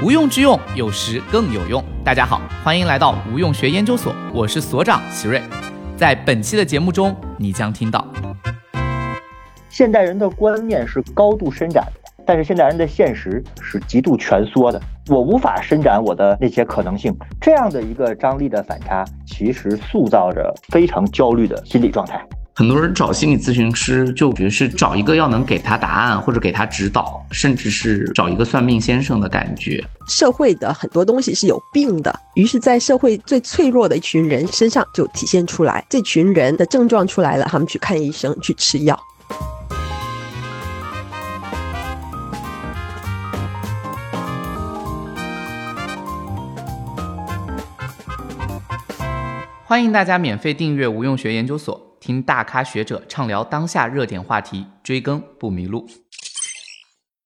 无用之用，有时更有用。大家好，欢迎来到无用学研究所，我是所长奇瑞。在本期的节目中，你将听到：现代人的观念是高度伸展的，但是现代人的现实是极度蜷缩的。我无法伸展我的那些可能性，这样的一个张力的反差，其实塑造着非常焦虑的心理状态。很多人找心理咨询师，就觉得是找一个要能给他答案或者给他指导，甚至是找一个算命先生的感觉。社会的很多东西是有病的，于是，在社会最脆弱的一群人身上就体现出来。这群人的症状出来了，他们去看医生，去吃药。欢迎大家免费订阅无用学研究所。听大咖学者畅聊当下热点话题，追更不迷路。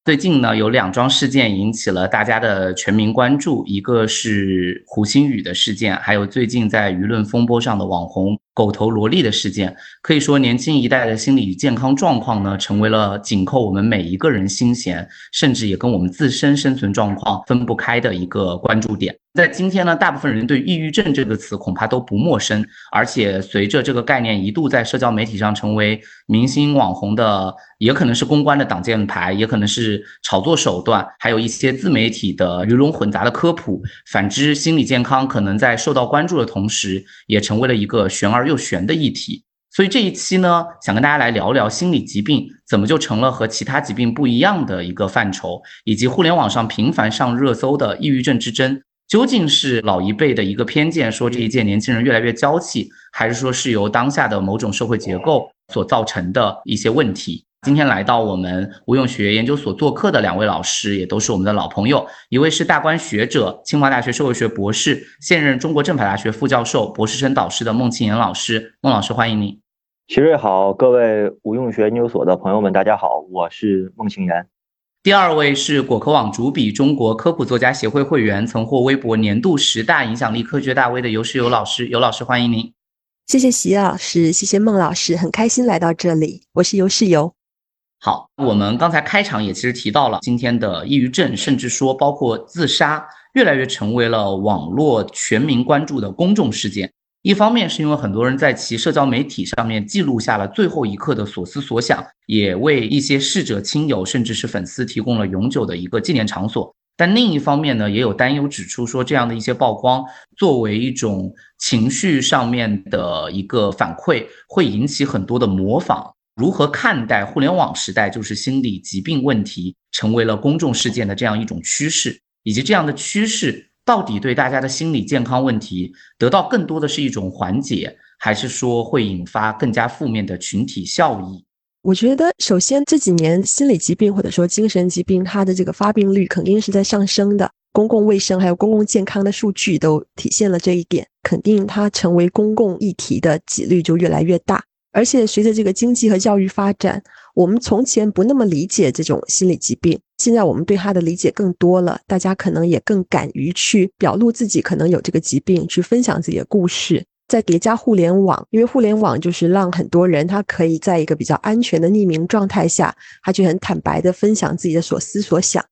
最近呢，有两桩事件引起了大家的全民关注，一个是胡鑫宇的事件，还有最近在舆论风波上的网红狗头萝莉的事件。可以说，年轻一代的心理健康状况呢，成为了紧扣我们每一个人心弦，甚至也跟我们自身生存状况分不开的一个关注点。在今天呢，大部分人对抑郁症这个词恐怕都不陌生，而且随着这个概念一度在社交媒体上成为明星网红的，也可能是公关的挡箭牌，也可能是炒作手段，还有一些自媒体的鱼龙混杂的科普。反之，心理健康可能在受到关注的同时，也成为了一个悬而而又悬的议题。所以这一期呢，想跟大家来聊聊心理疾病怎么就成了和其他疾病不一样的一个范畴，以及互联网上频繁上热搜的抑郁症之争。究竟是老一辈的一个偏见，说这一届年轻人越来越娇气，还是说是由当下的某种社会结构所造成的一些问题？今天来到我们无用学研究所做客的两位老师，也都是我们的老朋友。一位是大观学者、清华大学社会学博士，现任中国政法大学副教授、博士生导师的孟庆岩老师。孟老师，欢迎您。齐瑞好，各位无用学研究所的朋友们，大家好，我是孟庆岩。第二位是果壳网主笔、中国科普作家协会会员，曾获微博年度十大影响力科学大 V 的尤世友老师。尤老师，欢迎您。谢谢席老师，谢谢孟老师，很开心来到这里。我是尤世友。好，我们刚才开场也其实提到了今天的抑郁症，甚至说包括自杀，越来越成为了网络全民关注的公众事件。一方面是因为很多人在其社交媒体上面记录下了最后一刻的所思所想，也为一些逝者亲友甚至是粉丝提供了永久的一个纪念场所。但另一方面呢，也有担忧指出说，这样的一些曝光作为一种情绪上面的一个反馈，会引起很多的模仿。如何看待互联网时代就是心理疾病问题成为了公众事件的这样一种趋势，以及这样的趋势？到底对大家的心理健康问题得到更多的是一种缓解，还是说会引发更加负面的群体效益？我觉得，首先这几年心理疾病或者说精神疾病，它的这个发病率肯定是在上升的。公共卫生还有公共健康的数据都体现了这一点，肯定它成为公共议题的几率就越来越大。而且随着这个经济和教育发展。我们从前不那么理解这种心理疾病，现在我们对他的理解更多了，大家可能也更敢于去表露自己可能有这个疾病，去分享自己的故事。再叠加互联网，因为互联网就是让很多人他可以在一个比较安全的匿名状态下，他就很坦白的分享自己的所思所想。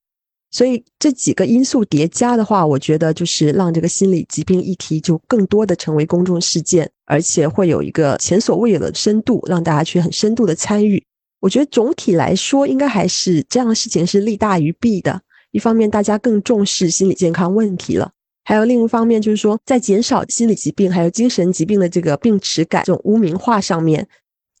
所以这几个因素叠加的话，我觉得就是让这个心理疾病议题就更多的成为公众事件，而且会有一个前所未有的深度，让大家去很深度的参与。我觉得总体来说，应该还是这样的事情是利大于弊的。一方面，大家更重视心理健康问题了；还有另一方面，就是说在减少心理疾病还有精神疾病的这个病耻感、这种污名化上面。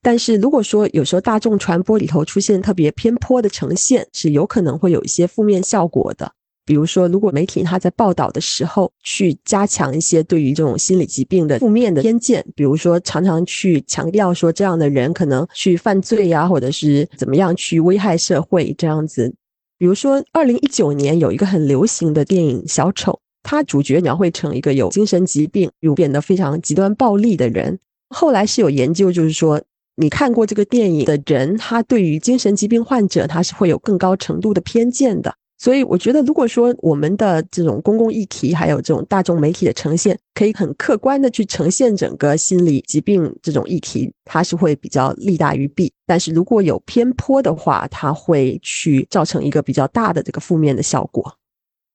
但是，如果说有时候大众传播里头出现特别偏颇的呈现，是有可能会有一些负面效果的。比如说，如果媒体他在报道的时候去加强一些对于这种心理疾病的负面的偏见，比如说常常去强调说这样的人可能去犯罪呀，或者是怎么样去危害社会这样子。比如说，二零一九年有一个很流行的电影《小丑》，他主角描绘成一个有精神疾病又变得非常极端暴力的人。后来是有研究，就是说你看过这个电影的人，他对于精神疾病患者他是会有更高程度的偏见的。所以我觉得，如果说我们的这种公共议题，还有这种大众媒体的呈现，可以很客观的去呈现整个心理疾病这种议题，它是会比较利大于弊。但是如果有偏颇的话，它会去造成一个比较大的这个负面的效果。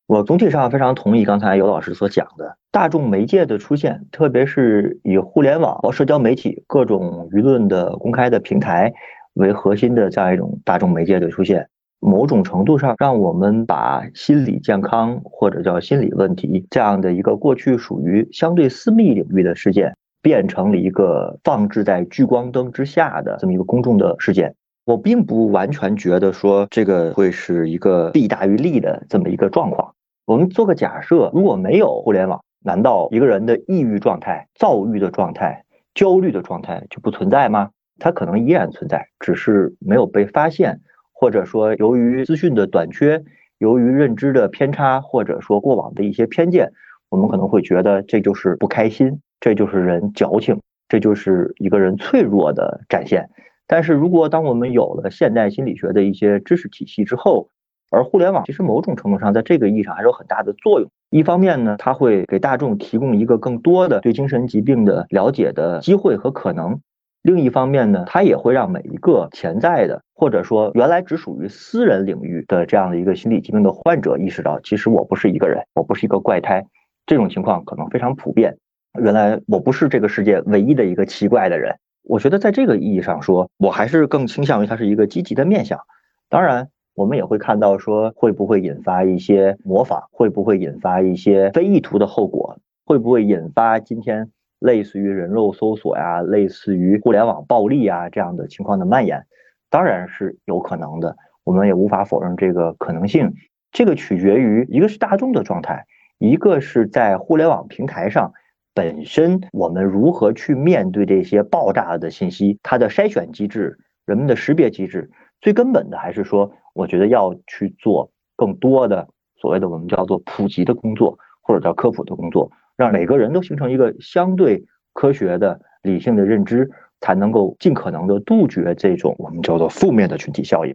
我总体上非常同意刚才尤老师所讲的，大众媒介的出现，特别是以互联网和社交媒体各种舆论的公开的平台为核心的这样一种大众媒介的出现，某种程度上让我们把心理健康或者叫心理问题这样的一个过去属于相对私密领域的事件，变成了一个放置在聚光灯之下的这么一个公众的事件。我并不完全觉得说这个会是一个弊大于利的这么一个状况。我们做个假设，如果没有互联网，难道一个人的抑郁状态、躁郁的状态、焦虑的状态就不存在吗？它可能依然存在，只是没有被发现，或者说由于资讯的短缺，由于认知的偏差，或者说过往的一些偏见，我们可能会觉得这就是不开心，这就是人矫情，这就是一个人脆弱的展现。但是如果当我们有了现代心理学的一些知识体系之后，而互联网其实某种程度上在这个意义上还是有很大的作用。一方面呢，它会给大众提供一个更多的对精神疾病的了解的机会和可能；另一方面呢，它也会让每一个潜在的或者说原来只属于私人领域的这样的一个心理疾病的患者意识到，其实我不是一个人，我不是一个怪胎。这种情况可能非常普遍。原来我不是这个世界唯一的一个奇怪的人。我觉得在这个意义上说，我还是更倾向于它是一个积极的面向。当然，我们也会看到说，会不会引发一些模仿，会不会引发一些非意图的后果，会不会引发今天类似于人肉搜索呀、类似于互联网暴力啊这样的情况的蔓延？当然是有可能的，我们也无法否认这个可能性。这个取决于一个是大众的状态，一个是在互联网平台上。本身我们如何去面对这些爆炸的信息？它的筛选机制、人们的识别机制，最根本的还是说，我觉得要去做更多的所谓的我们叫做普及的工作，或者叫科普的工作，让每个人都形成一个相对科学的、理性的认知，才能够尽可能的杜绝这种我们叫做负面的群体效应。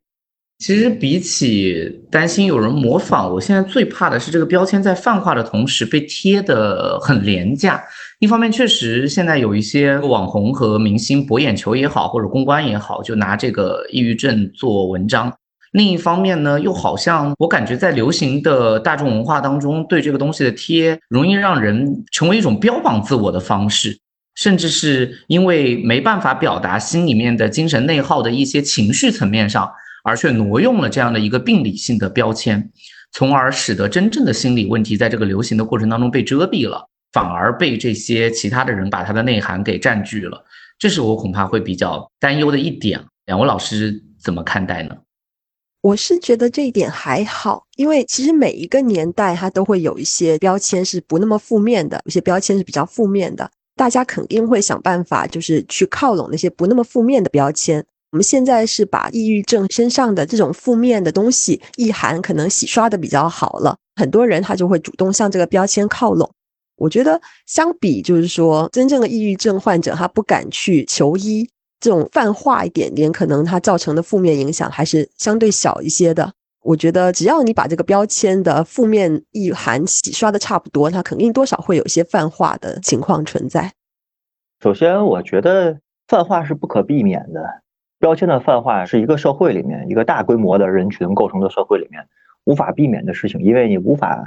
其实比起担心有人模仿，我现在最怕的是这个标签在泛化的同时被贴的很廉价。一方面，确实现在有一些网红和明星博眼球也好，或者公关也好，就拿这个抑郁症做文章。另一方面呢，又好像我感觉在流行的大众文化当中，对这个东西的贴，容易让人成为一种标榜自我的方式，甚至是因为没办法表达心里面的精神内耗的一些情绪层面上。而却挪用了这样的一个病理性的标签，从而使得真正的心理问题在这个流行的过程当中被遮蔽了，反而被这些其他的人把它的内涵给占据了。这是我恐怕会比较担忧的一点。两位老师怎么看待呢？我是觉得这一点还好，因为其实每一个年代它都会有一些标签是不那么负面的，有些标签是比较负面的，大家肯定会想办法，就是去靠拢那些不那么负面的标签。我们现在是把抑郁症身上的这种负面的东西意涵可能洗刷的比较好了，很多人他就会主动向这个标签靠拢。我觉得相比就是说，真正的抑郁症患者他不敢去求医，这种泛化一点点，可能他造成的负面影响还是相对小一些的。我觉得只要你把这个标签的负面意涵洗刷的差不多，它肯定多少会有一些泛化的情况存在。首先，我觉得泛化是不可避免的。标签的泛化是一个社会里面一个大规模的人群构成的社会里面无法避免的事情，因为你无法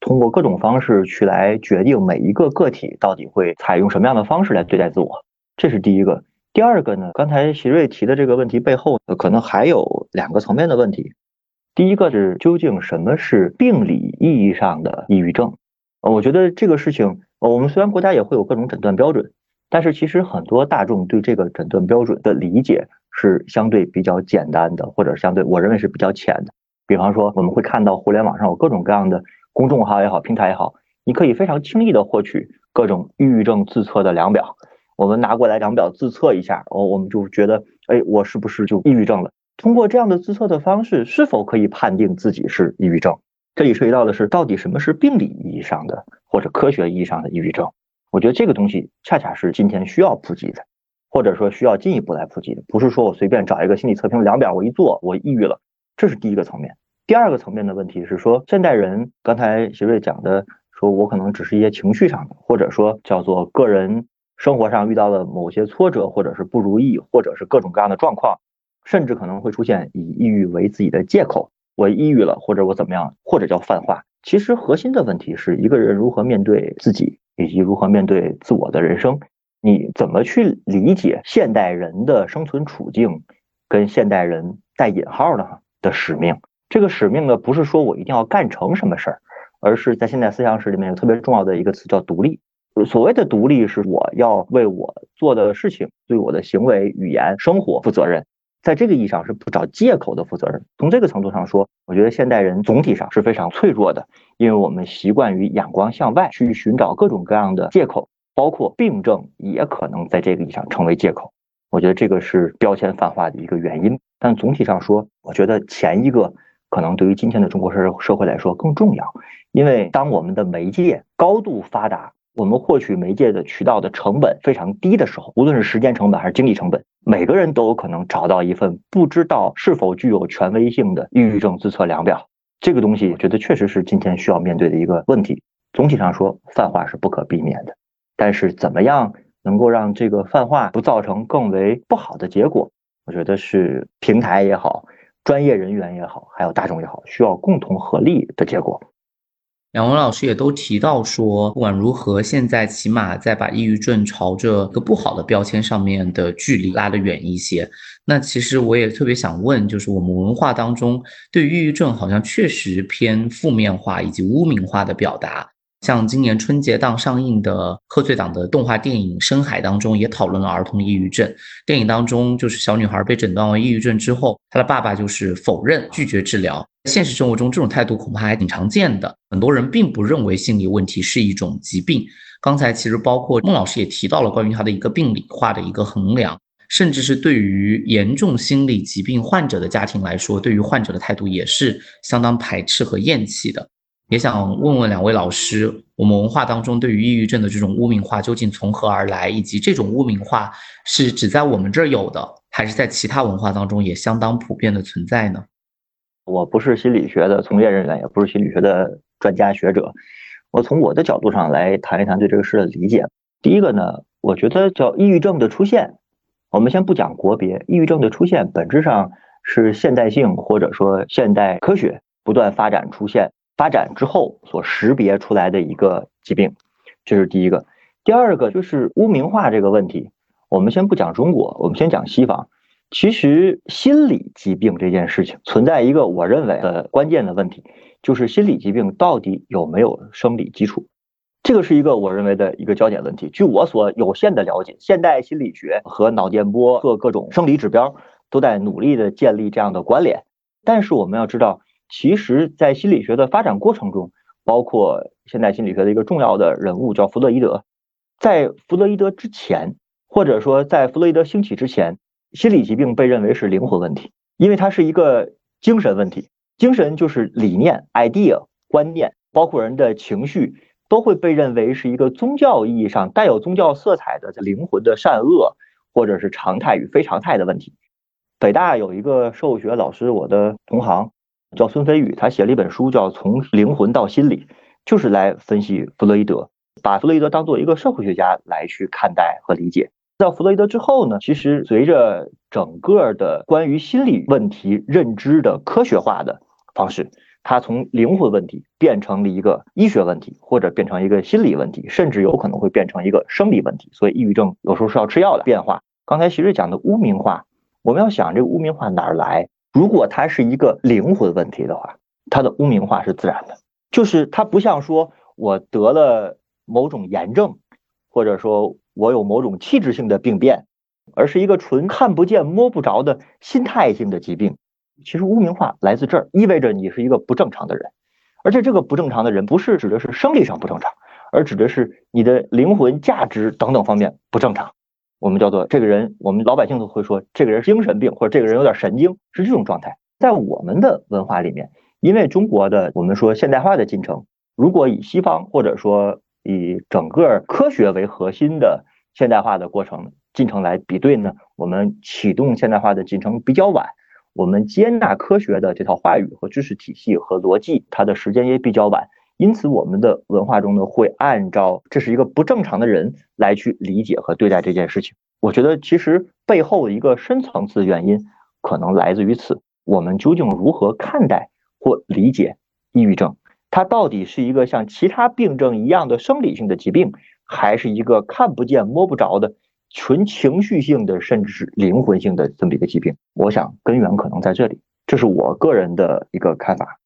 通过各种方式去来决定每一个个体到底会采用什么样的方式来对待自我，这是第一个。第二个呢，刚才席瑞提的这个问题背后可能还有两个层面的问题。第一个是究竟什么是病理意义上的抑郁症？我觉得这个事情，我们虽然国家也会有各种诊断标准，但是其实很多大众对这个诊断标准的理解。是相对比较简单的，或者相对我认为是比较浅的。比方说，我们会看到互联网上有各种各样的公众号也好，平台也好，你可以非常轻易的获取各种抑郁症自测的量表。我们拿过来量表自测一下，哦，我们就觉得，哎，我是不是就抑郁症了？通过这样的自测的方式，是否可以判定自己是抑郁症？这里涉及到的是，到底什么是病理意义上的或者科学意义上的抑郁症？我觉得这个东西恰恰是今天需要普及的。或者说需要进一步来普及的，不是说我随便找一个心理测评量表，我一做我抑郁了，这是第一个层面。第二个层面的问题是说，现代人刚才徐瑞讲的，说我可能只是一些情绪上的，或者说叫做个人生活上遇到了某些挫折，或者是不如意，或者是各种各样的状况，甚至可能会出现以抑郁为自己的借口，我抑郁了，或者我怎么样，或者叫泛化。其实核心的问题是一个人如何面对自己，以及如何面对自我的人生。你怎么去理解现代人的生存处境，跟现代人带引号的的使命？这个使命呢，不是说我一定要干成什么事儿，而是在现代思想史里面有特别重要的一个词叫独立。所谓的独立，是我要为我做的事情、对我的行为、语言、生活负责任。在这个意义上，是不找借口的负责任。从这个程度上说，我觉得现代人总体上是非常脆弱的，因为我们习惯于眼光向外去寻找各种各样的借口，包括病症也可能在这个意义上成为借口。我觉得这个是标签泛化的一个原因。但总体上说，我觉得前一个。可能对于今天的中国社社会来说更重要，因为当我们的媒介高度发达，我们获取媒介的渠道的成本非常低的时候，无论是时间成本还是精力成本，每个人都有可能找到一份不知道是否具有权威性的抑郁症自测量表。这个东西，我觉得确实是今天需要面对的一个问题。总体上说，泛化是不可避免的，但是怎么样能够让这个泛化不造成更为不好的结果，我觉得是平台也好。专业人员也好，还有大众也好，需要共同合力的结果。两位老师也都提到说，不管如何，现在起码在把抑郁症朝着个不好的标签上面的距离拉得远一些。那其实我也特别想问，就是我们文化当中对抑郁症好像确实偏负面化以及污名化的表达。像今年春节档上映的贺岁档的动画电影《深海》当中，也讨论了儿童抑郁症。电影当中，就是小女孩被诊断为抑郁症之后，她的爸爸就是否认、拒绝治疗。现实生活中，这种态度恐怕还挺常见的。很多人并不认为心理问题是一种疾病。刚才其实包括孟老师也提到了关于他的一个病理化的一个衡量，甚至是对于严重心理疾病患者的家庭来说，对于患者的态度也是相当排斥和厌弃的。也想问问两位老师，我们文化当中对于抑郁症的这种污名化究竟从何而来，以及这种污名化是只在我们这儿有的，还是在其他文化当中也相当普遍的存在呢？我不是心理学的从业人员，也不是心理学的专家学者，我从我的角度上来谈一谈对这个事的理解。第一个呢，我觉得叫抑郁症的出现，我们先不讲国别，抑郁症的出现本质上是现代性或者说现代科学不断发展出现。发展之后所识别出来的一个疾病，这是第一个。第二个就是污名化这个问题。我们先不讲中国，我们先讲西方。其实心理疾病这件事情存在一个我认为的关键的问题，就是心理疾病到底有没有生理基础？这个是一个我认为的一个焦点问题。据我所有限的了解，现代心理学和脑电波各各种生理指标都在努力的建立这样的关联。但是我们要知道。其实，在心理学的发展过程中，包括现代心理学的一个重要的人物叫弗洛伊德，在弗洛伊德之前，或者说在弗洛伊德兴起之前，心理疾病被认为是灵魂问题，因为它是一个精神问题。精神就是理念、idea、观念，包括人的情绪，都会被认为是一个宗教意义上带有宗教色彩的灵魂的善恶，或者是常态与非常态的问题。北大有一个社会学老师，我的同行。叫孙飞宇，他写了一本书，叫《从灵魂到心理》，就是来分析弗洛伊德，把弗洛伊德当做一个社会学家来去看待和理解。在弗洛伊德之后呢，其实随着整个的关于心理问题认知的科学化的方式，他从灵魂问题变成了一个医学问题，或者变成一个心理问题，甚至有可能会变成一个生理问题。所以，抑郁症有时候是要吃药的变化。刚才其实讲的污名化，我们要想这个污名化哪儿来？如果它是一个灵魂问题的话，它的污名化是自然的，就是它不像说我得了某种炎症，或者说我有某种器质性的病变，而是一个纯看不见摸不着的心态性的疾病。其实污名化来自这儿，意味着你是一个不正常的人，而且这个不正常的人不是指的是生理上不正常，而指的是你的灵魂价值等等方面不正常。我们叫做这个人，我们老百姓都会说这个人是精神病，或者这个人有点神经，是这种状态。在我们的文化里面，因为中国的我们说现代化的进程，如果以西方或者说以整个科学为核心的现代化的过程进程来比对呢，我们启动现代化的进程比较晚，我们接纳科学的这套话语和知识体系和逻辑，它的时间也比较晚。因此，我们的文化中呢，会按照这是一个不正常的人来去理解和对待这件事情。我觉得，其实背后一个深层次原因，可能来自于此。我们究竟如何看待或理解抑郁症？它到底是一个像其他病症一样的生理性的疾病，还是一个看不见摸不着的纯情绪性的，甚至是灵魂性的这么一个疾病？我想根源可能在这里，这是我个人的一个看法。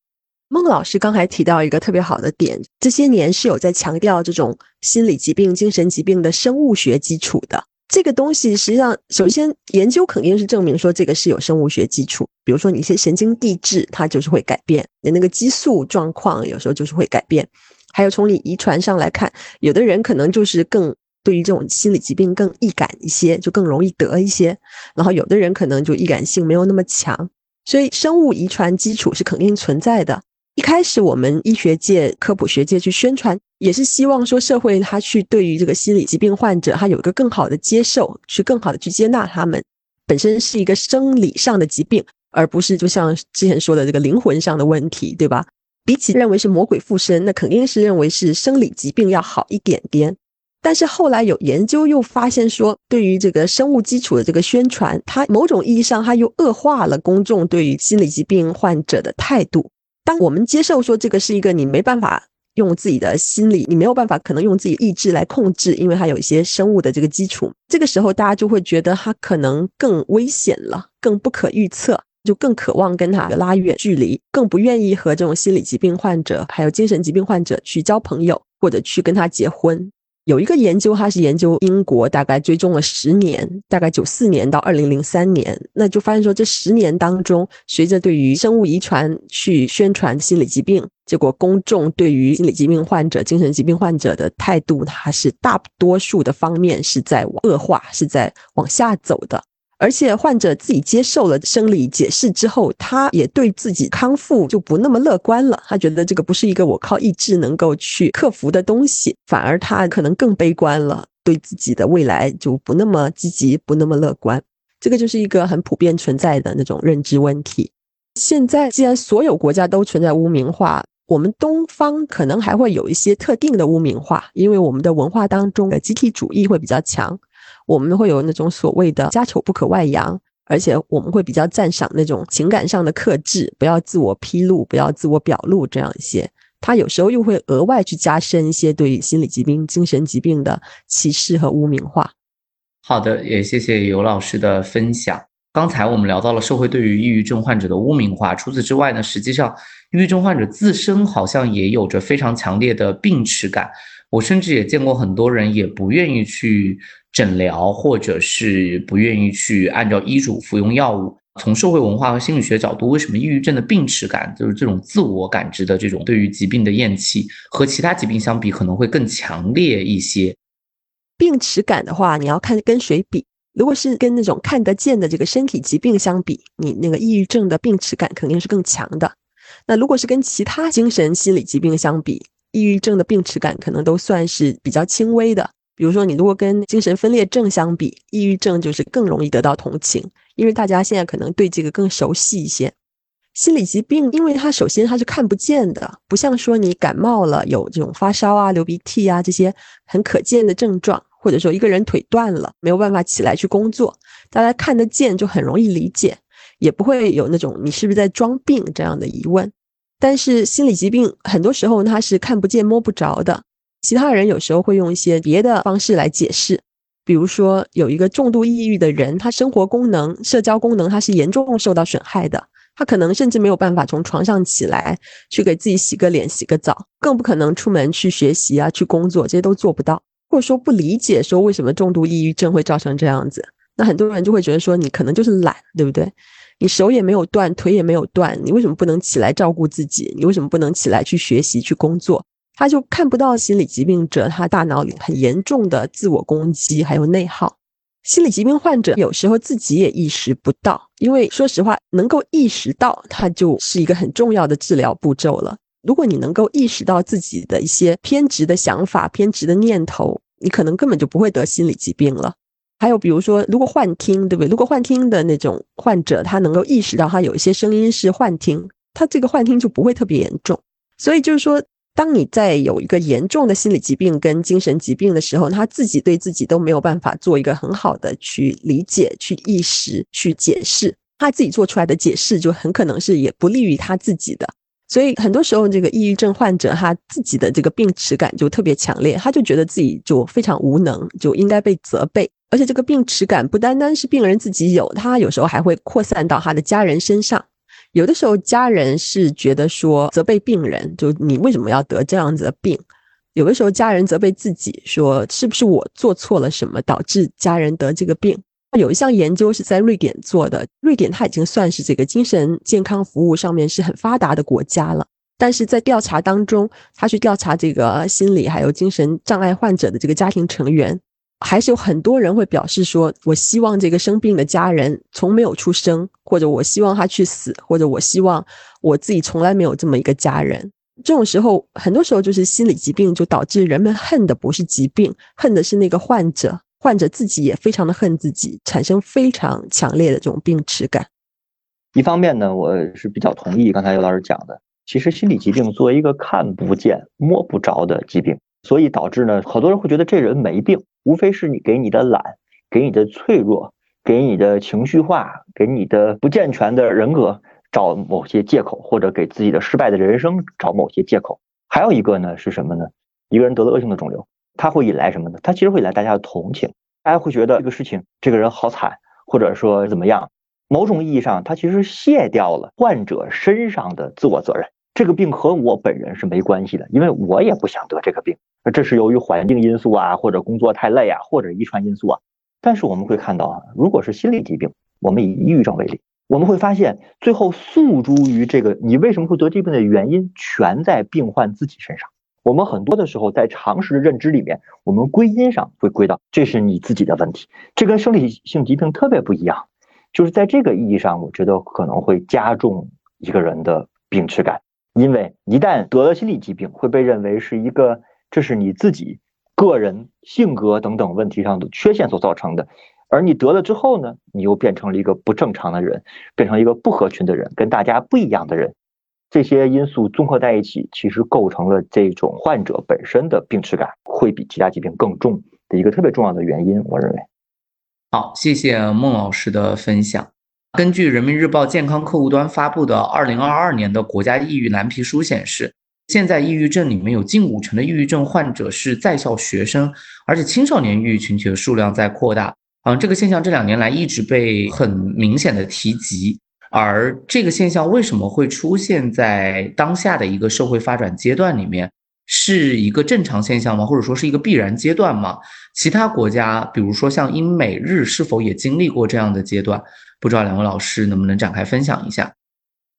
孟老师刚才提到一个特别好的点，这些年是有在强调这种心理疾病、精神疾病的生物学基础的。这个东西实际上，首先研究肯定是证明说这个是有生物学基础。比如说你一些神经递质，它就是会改变你那个激素状况，有时候就是会改变。还有从你遗传上来看，有的人可能就是更对于这种心理疾病更易感一些，就更容易得一些。然后有的人可能就易感性没有那么强，所以生物遗传基础是肯定存在的。一开始，我们医学界、科普学界去宣传，也是希望说社会他去对于这个心理疾病患者，他有一个更好的接受，去更好的去接纳他们。本身是一个生理上的疾病，而不是就像之前说的这个灵魂上的问题，对吧？比起认为是魔鬼附身，那肯定是认为是生理疾病要好一点点。但是后来有研究又发现说，对于这个生物基础的这个宣传，它某种意义上它又恶化了公众对于心理疾病患者的态度。当我们接受说这个是一个你没办法用自己的心理，你没有办法可能用自己意志来控制，因为它有一些生物的这个基础。这个时候，大家就会觉得它可能更危险了，更不可预测，就更渴望跟他拉远距离，更不愿意和这种心理疾病患者还有精神疾病患者去交朋友，或者去跟他结婚。有一个研究，它是研究英国，大概追踪了十年，大概九四年到二零零三年，那就发现说，这十年当中，随着对于生物遗传去宣传心理疾病，结果公众对于心理疾病患者、精神疾病患者的态度，它是大多数的方面是在恶化，是在往下走的。而且患者自己接受了生理解释之后，他也对自己康复就不那么乐观了。他觉得这个不是一个我靠意志能够去克服的东西，反而他可能更悲观了，对自己的未来就不那么积极，不那么乐观。这个就是一个很普遍存在的那种认知问题。现在既然所有国家都存在污名化，我们东方可能还会有一些特定的污名化，因为我们的文化当中的集体主义会比较强。我们会有那种所谓的家丑不可外扬，而且我们会比较赞赏那种情感上的克制，不要自我披露，不要自我表露这样一些。他有时候又会额外去加深一些对心理疾病、精神疾病的歧视和污名化。好的，也谢谢尤老师的分享。刚才我们聊到了社会对于抑郁症患者的污名化，除此之外呢，实际上抑郁症患者自身好像也有着非常强烈的病耻感。我甚至也见过很多人也不愿意去。诊疗，或者是不愿意去按照医嘱服用药物。从社会文化和心理学角度，为什么抑郁症的病耻感，就是这种自我感知的这种对于疾病的厌弃，和其他疾病相比可能会更强烈一些？病耻感的话，你要看跟谁比。如果是跟那种看得见的这个身体疾病相比，你那个抑郁症的病耻感肯定是更强的。那如果是跟其他精神心理疾病相比，抑郁症的病耻感可能都算是比较轻微的。比如说，你如果跟精神分裂症相比，抑郁症就是更容易得到同情，因为大家现在可能对这个更熟悉一些。心理疾病，因为它首先它是看不见的，不像说你感冒了有这种发烧啊、流鼻涕啊这些很可见的症状，或者说一个人腿断了没有办法起来去工作，大家看得见就很容易理解，也不会有那种你是不是在装病这样的疑问。但是心理疾病很多时候它是看不见摸不着的。其他人有时候会用一些别的方式来解释，比如说有一个重度抑郁的人，他生活功能、社交功能他是严重受到损害的，他可能甚至没有办法从床上起来去给自己洗个脸、洗个澡，更不可能出门去学习啊、去工作，这些都做不到，或者说不理解说为什么重度抑郁症会造成这样子，那很多人就会觉得说你可能就是懒，对不对？你手也没有断，腿也没有断，你为什么不能起来照顾自己？你为什么不能起来去学习、去工作？他就看不到心理疾病者他大脑里很严重的自我攻击，还有内耗。心理疾病患者有时候自己也意识不到，因为说实话，能够意识到，它就是一个很重要的治疗步骤了。如果你能够意识到自己的一些偏执的想法、偏执的念头，你可能根本就不会得心理疾病了。还有比如说，如果幻听，对不对？如果幻听的那种患者，他能够意识到他有一些声音是幻听，他这个幻听就不会特别严重。所以就是说。当你在有一个严重的心理疾病跟精神疾病的时候，他自己对自己都没有办法做一个很好的去理解、去意识、去解释，他自己做出来的解释就很可能是也不利于他自己的。所以很多时候，这个抑郁症患者他自己的这个病耻感就特别强烈，他就觉得自己就非常无能，就应该被责备。而且这个病耻感不单单是病人自己有，他有时候还会扩散到他的家人身上。有的时候家人是觉得说责备病人，就你为什么要得这样子的病？有的时候家人责备自己，说是不是我做错了什么导致家人得这个病？有一项研究是在瑞典做的，瑞典它已经算是这个精神健康服务上面是很发达的国家了。但是在调查当中，他去调查这个心理还有精神障碍患者的这个家庭成员。还是有很多人会表示说，我希望这个生病的家人从没有出生，或者我希望他去死，或者我希望我自己从来没有这么一个家人。这种时候，很多时候就是心理疾病就导致人们恨的不是疾病，恨的是那个患者，患者自己也非常的恨自己，产生非常强烈的这种病耻感。一方面呢，我是比较同意刚才刘老师讲的，其实心理疾病作为一个看不见、摸不着的疾病。所以导致呢，好多人会觉得这人没病，无非是你给你的懒，给你的脆弱，给你的情绪化，给你的不健全的人格找某些借口，或者给自己的失败的人生找某些借口。还有一个呢是什么呢？一个人得了恶性的肿瘤，他会引来什么呢？他其实会引来大家的同情，大家会觉得这个事情，这个人好惨，或者说怎么样？某种意义上，他其实卸掉了患者身上的自我责任。这个病和我本人是没关系的，因为我也不想得这个病。这是由于环境因素啊，或者工作太累啊，或者遗传因素啊。但是我们会看到啊，如果是心理疾病，我们以抑郁症为例，我们会发现最后诉诸于这个你为什么会得这病的原因，全在病患自己身上。我们很多的时候在常识的认知里面，我们归因上会归到这是你自己的问题。这跟生理性疾病特别不一样，就是在这个意义上，我觉得可能会加重一个人的病耻感。因为一旦得了心理疾病，会被认为是一个这是你自己个人性格等等问题上的缺陷所造成的，而你得了之后呢，你又变成了一个不正常的人，变成一个不合群的人，跟大家不一样的人，这些因素综合在一起，其实构成了这种患者本身的病耻感会比其他疾病更重的一个特别重要的原因。我认为，好，谢谢孟老师的分享。根据人民日报健康客户端发布的二零二二年的国家抑郁蓝皮书显示，现在抑郁症里面有近五成的抑郁症患者是在校学生，而且青少年抑郁群体的数量在扩大。嗯，这个现象这两年来一直被很明显的提及。而这个现象为什么会出现在当下的一个社会发展阶段里面，是一个正常现象吗？或者说是一个必然阶段吗？其他国家，比如说像英美日，是否也经历过这样的阶段？不知道两位老师能不能展开分享一下？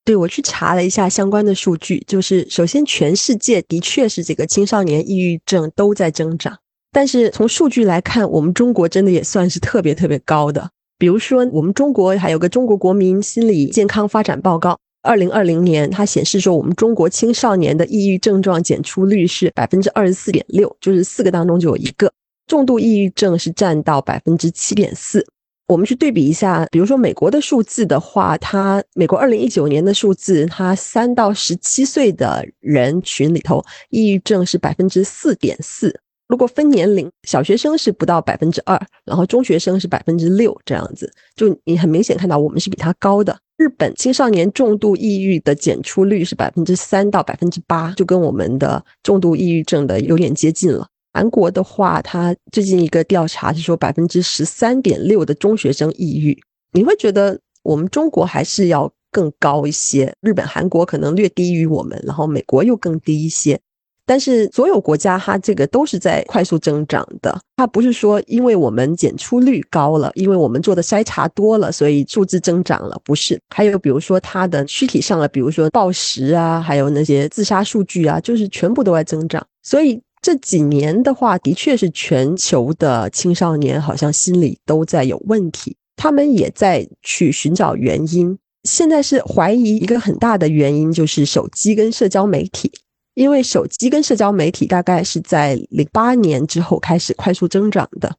对我去查了一下相关的数据，就是首先全世界的确是这个青少年抑郁症都在增长，但是从数据来看，我们中国真的也算是特别特别高的。比如说，我们中国还有个《中国国民心理健康发展报告》，二零二零年它显示说，我们中国青少年的抑郁症状检出率是百分之二十四点六，就是四个当中就有一个重度抑郁症是占到百分之七点四。我们去对比一下，比如说美国的数字的话，它美国二零一九年的数字，它三到十七岁的人群里头，抑郁症是百分之四点四。如果分年龄，小学生是不到百分之二，然后中学生是百分之六，这样子，就你很明显看到我们是比它高的。日本青少年重度抑郁的检出率是百分之三到百分之八，就跟我们的重度抑郁症的有点接近了。韩国的话，它最近一个调查是说百分之十三点六的中学生抑郁。你会觉得我们中国还是要更高一些？日本、韩国可能略低于我们，然后美国又更低一些。但是所有国家它这个都是在快速增长的。它不是说因为我们检出率高了，因为我们做的筛查多了，所以数字增长了，不是。还有比如说它的躯体上的，比如说暴食啊，还有那些自杀数据啊，就是全部都在增长。所以。这几年的话，的确是全球的青少年好像心理都在有问题，他们也在去寻找原因。现在是怀疑一个很大的原因就是手机跟社交媒体，因为手机跟社交媒体大概是在零八年之后开始快速增长的。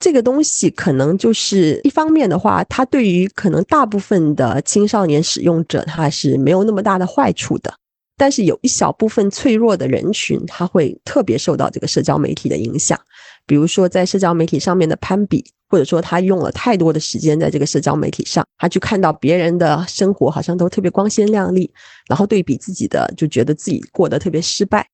这个东西可能就是一方面的话，它对于可能大部分的青少年使用者，它是没有那么大的坏处的。但是有一小部分脆弱的人群，他会特别受到这个社交媒体的影响，比如说在社交媒体上面的攀比，或者说他用了太多的时间在这个社交媒体上，他去看到别人的生活好像都特别光鲜亮丽，然后对比自己的，就觉得自己过得特别失败。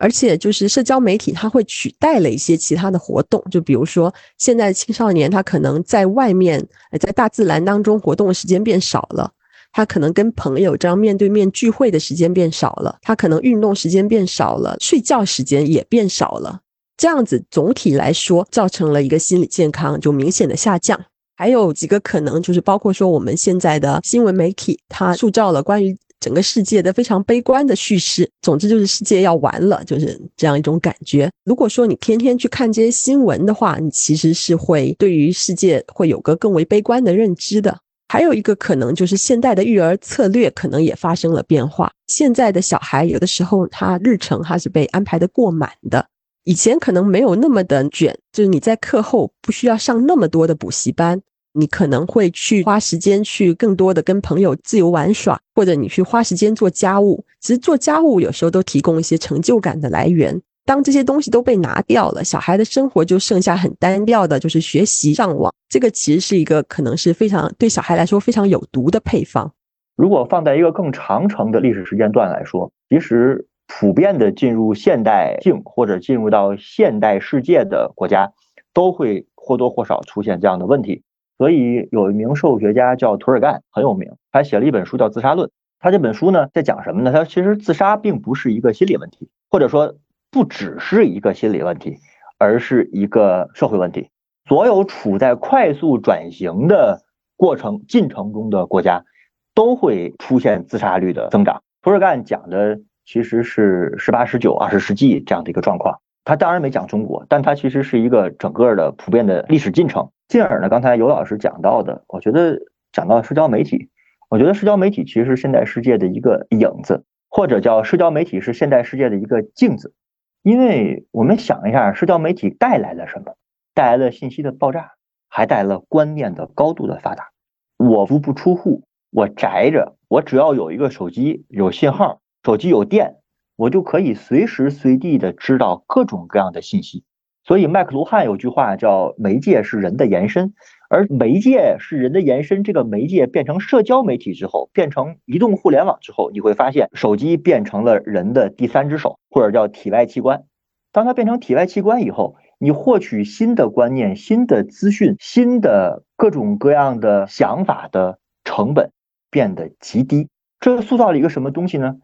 而且就是社交媒体，它会取代了一些其他的活动，就比如说现在青少年他可能在外面，在大自然当中活动的时间变少了，他可能跟朋友这样面对面聚会的时间变少了，他可能运动时间变少了，睡觉时间也变少了。这样子总体来说，造成了一个心理健康就明显的下降。还有几个可能，就是包括说我们现在的新闻媒体，它塑造了关于整个世界的非常悲观的叙事。总之就是世界要完了，就是这样一种感觉。如果说你天天去看这些新闻的话，你其实是会对于世界会有个更为悲观的认知的。还有一个可能就是现代的育儿策略可能也发生了变化。现在的小孩有的时候他日程他是被安排的过满的。以前可能没有那么的卷，就是你在课后不需要上那么多的补习班，你可能会去花时间去更多的跟朋友自由玩耍，或者你去花时间做家务。其实做家务有时候都提供一些成就感的来源。当这些东西都被拿掉了，小孩的生活就剩下很单调的，就是学习上网。这个其实是一个可能是非常对小孩来说非常有毒的配方。如果放在一个更长程的历史时间段来说，其实。普遍的进入现代性或者进入到现代世界的国家，都会或多或少出现这样的问题。所以有一名社会学家叫图尔干，很有名，他写了一本书叫《自杀论》。他这本书呢，在讲什么呢？他其实自杀并不是一个心理问题，或者说不只是一个心理问题，而是一个社会问题。所有处在快速转型的过程进程中的国家，都会出现自杀率的增长。涂尔干讲的。其实是十八、十九、二十世纪这样的一个状况。他当然没讲中国，但他其实是一个整个的普遍的历史进程。进而呢，刚才尤老师讲到的，我觉得讲到社交媒体，我觉得社交媒体其实是现代世界的一个影子，或者叫社交媒体是现代世界的一个镜子。因为我们想一下，社交媒体带来了什么？带来了信息的爆炸，还带来了观念的高度的发达。我足不出户，我宅着，我只要有一个手机，有信号。手机有电，我就可以随时随地的知道各种各样的信息。所以麦克卢汉有句话叫“媒介是人的延伸”，而媒介是人的延伸。这个媒介变成社交媒体之后，变成移动互联网之后，你会发现手机变成了人的第三只手，或者叫体外器官。当它变成体外器官以后，你获取新的观念、新的资讯、新的各种各样的想法的成本变得极低。这塑造了一个什么东西呢？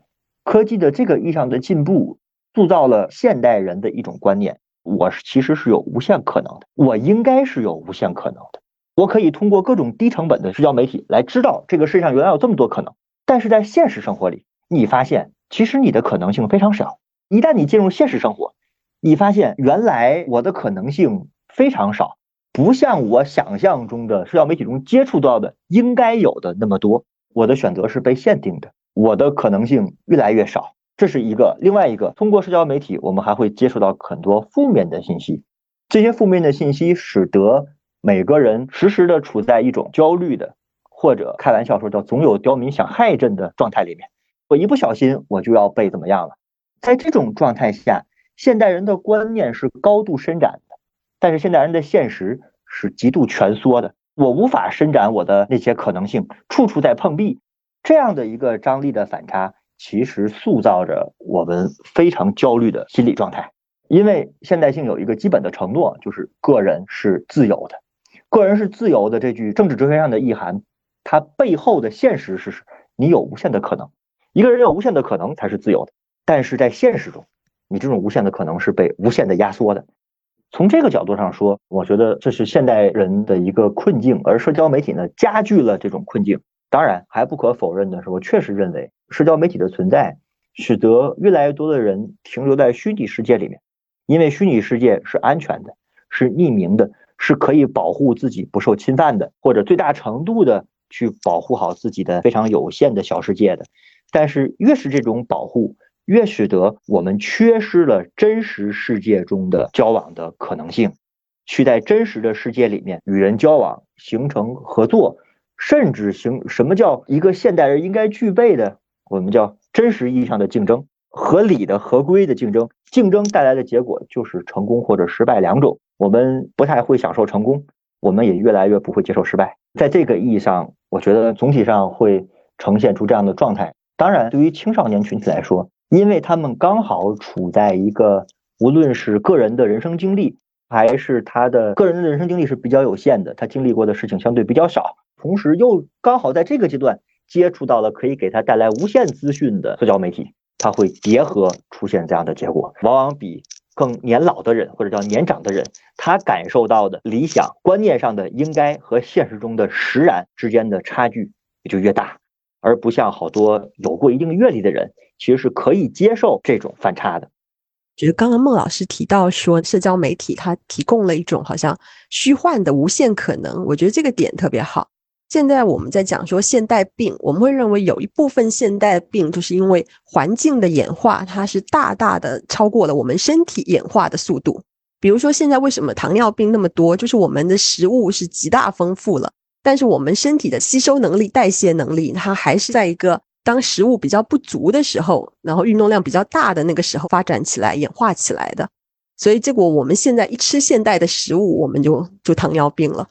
科技的这个意义上的进步，塑造了现代人的一种观念：我是其实是有无限可能的，我应该是有无限可能的。我可以通过各种低成本的社交媒体来知道这个世界上原来有这么多可能。但是在现实生活里，你发现其实你的可能性非常少。一旦你进入现实生活，你发现原来我的可能性非常少，不像我想象中的社交媒体中接触到的应该有的那么多。我的选择是被限定的。我的可能性越来越少，这是一个。另外一个，通过社交媒体，我们还会接触到很多负面的信息。这些负面的信息使得每个人时时的处在一种焦虑的，或者开玩笑说叫“总有刁民想害朕”的状态里面。我一不小心，我就要被怎么样了？在这种状态下，现代人的观念是高度伸展的，但是现代人的现实是极度蜷缩的。我无法伸展我的那些可能性，处处在碰壁。这样的一个张力的反差，其实塑造着我们非常焦虑的心理状态。因为现代性有一个基本的承诺，就是个人是自由的。个人是自由的这句政治哲学上的意涵，它背后的现实是：你有无限的可能。一个人有无限的可能才是自由的。但是在现实中，你这种无限的可能是被无限的压缩的。从这个角度上说，我觉得这是现代人的一个困境，而社交媒体呢，加剧了这种困境。当然，还不可否认的是，我确实认为社交媒体的存在，使得越来越多的人停留在虚拟世界里面，因为虚拟世界是安全的，是匿名的，是可以保护自己不受侵犯的，或者最大程度的去保护好自己的非常有限的小世界的。但是，越是这种保护，越使得我们缺失了真实世界中的交往的可能性，去在真实的世界里面与人交往，形成合作。甚至行什么叫一个现代人应该具备的？我们叫真实意义上的竞争，合理的、合规的竞争。竞争带来的结果就是成功或者失败两种。我们不太会享受成功，我们也越来越不会接受失败。在这个意义上，我觉得总体上会呈现出这样的状态。当然，对于青少年群体来说，因为他们刚好处在一个无论是个人的人生经历，还是他的个人的人生经历是比较有限的，他经历过的事情相对比较少，同时又刚好在这个阶段接触到了可以给他带来无限资讯的社交媒体，他会叠合出现这样的结果，往往比。更年老的人或者叫年长的人，他感受到的理想观念上的应该和现实中的实然之间的差距也就越大，而不像好多有过一定阅历的人，其实是可以接受这种反差的。就是刚刚孟老师提到说，社交媒体它提供了一种好像虚幻的无限可能，我觉得这个点特别好。现在我们在讲说现代病，我们会认为有一部分现代病就是因为环境的演化，它是大大的超过了我们身体演化的速度。比如说现在为什么糖尿病那么多，就是我们的食物是极大丰富了，但是我们身体的吸收能力、代谢能力，它还是在一个当食物比较不足的时候，然后运动量比较大的那个时候发展起来、演化起来的。所以结果我们现在一吃现代的食物，我们就就糖尿病了。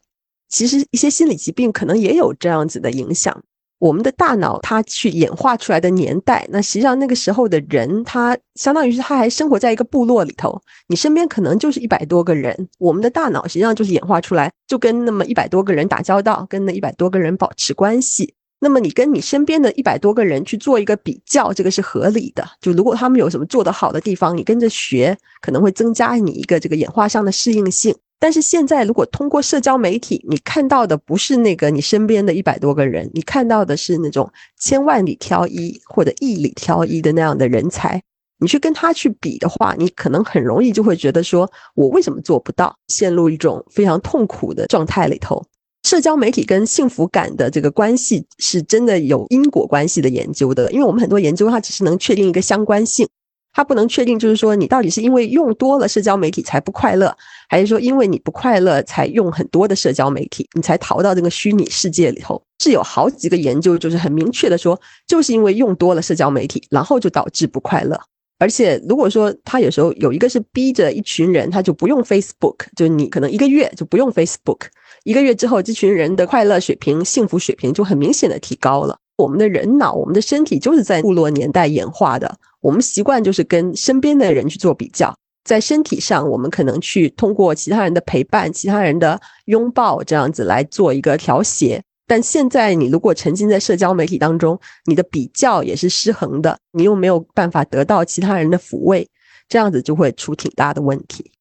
其实一些心理疾病可能也有这样子的影响。我们的大脑它去演化出来的年代，那实际上那个时候的人，他相当于是他还生活在一个部落里头。你身边可能就是一百多个人，我们的大脑实际上就是演化出来，就跟那么一百多个人打交道，跟那一百多个人保持关系。那么你跟你身边的一百多个人去做一个比较，这个是合理的。就如果他们有什么做得好的地方，你跟着学，可能会增加你一个这个演化上的适应性。但是现在，如果通过社交媒体，你看到的不是那个你身边的一百多个人，你看到的是那种千万里挑一或者亿里挑一的那样的人才，你去跟他去比的话，你可能很容易就会觉得说，我为什么做不到？陷入一种非常痛苦的状态里头。社交媒体跟幸福感的这个关系是真的有因果关系的研究的，因为我们很多研究它只是能确定一个相关性。他不能确定，就是说你到底是因为用多了社交媒体才不快乐，还是说因为你不快乐才用很多的社交媒体，你才逃到这个虚拟世界里头？是有好几个研究，就是很明确的说，就是因为用多了社交媒体，然后就导致不快乐。而且如果说他有时候有一个是逼着一群人，他就不用 Facebook，就是你可能一个月就不用 Facebook，一个月之后，这群人的快乐水平、幸福水平就很明显的提高了。我们的人脑，我们的身体就是在部落年代演化的。我们习惯就是跟身边的人去做比较，在身体上，我们可能去通过其他人的陪伴、其他人的拥抱这样子来做一个调节。但现在，你如果沉浸在社交媒体当中，你的比较也是失衡的，你又没有办法得到其他人的抚慰，这样子就会出挺大的问题。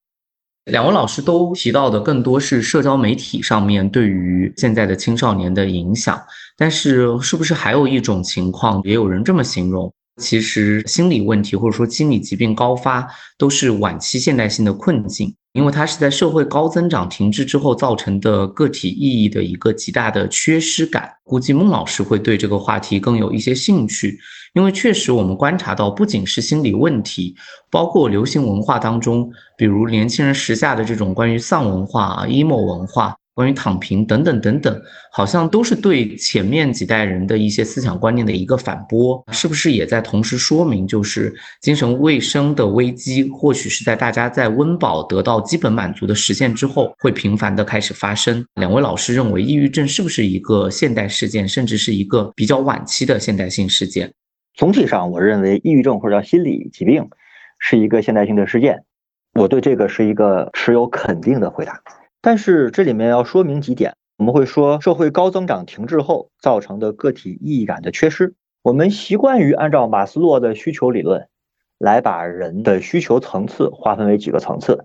两位老师都提到的更多是社交媒体上面对于现在的青少年的影响，但是是不是还有一种情况，也有人这么形容？其实心理问题或者说心理疾病高发都是晚期现代性的困境，因为它是在社会高增长停滞之后造成的个体意义的一个极大的缺失感。估计孟老师会对这个话题更有一些兴趣，因为确实我们观察到，不仅是心理问题，包括流行文化当中，比如年轻人时下的这种关于丧文化啊、emo 文化。关于躺平等等等等，好像都是对前面几代人的一些思想观念的一个反驳，是不是也在同时说明，就是精神卫生的危机，或许是在大家在温饱得到基本满足的实现之后，会频繁的开始发生？两位老师认为，抑郁症是不是一个现代事件，甚至是一个比较晚期的现代性事件？总体上，我认为抑郁症或者叫心理疾病是一个现代性的事件，我对这个是一个持有肯定的回答。但是这里面要说明几点，我们会说社会高增长停滞后造成的个体意义感的缺失。我们习惯于按照马斯洛的需求理论来把人的需求层次划分为几个层次。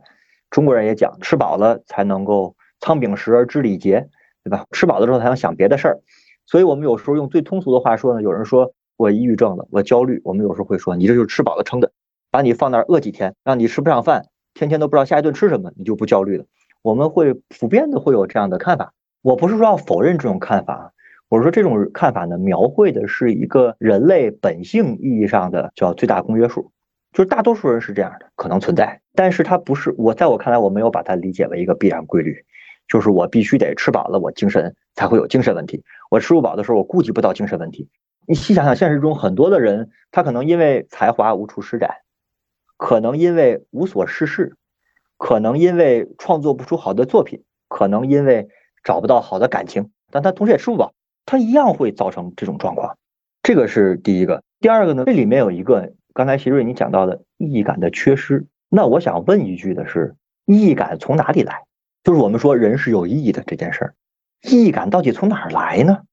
中国人也讲，吃饱了才能够仓廪实而知礼节，对吧？吃饱了之后才能想别的事儿。所以我们有时候用最通俗的话说呢，有人说我抑郁症了，我焦虑，我们有时候会说你这就是吃饱了撑的，把你放那儿饿几天，让你吃不上饭，天天都不知道下一顿吃什么，你就不焦虑了。我们会普遍的会有这样的看法，我不是说要否认这种看法，我是说这种看法呢，描绘的是一个人类本性意义上的叫最大公约数，就是大多数人是这样的，可能存在，但是它不是我在我看来，我没有把它理解为一个必然规律，就是我必须得吃饱了，我精神才会有精神问题，我吃不饱的时候，我顾及不到精神问题。你细想想，现实中很多的人，他可能因为才华无处施展，可能因为无所事事。可能因为创作不出好的作品，可能因为找不到好的感情，但他同时也吃不饱，他一样会造成这种状况。这个是第一个。第二个呢，这里面有一个刚才席瑞你讲到的意义感的缺失。那我想问一句的是，意义感从哪里来？就是我们说人是有意义的这件事儿，意义感到底从哪儿来呢？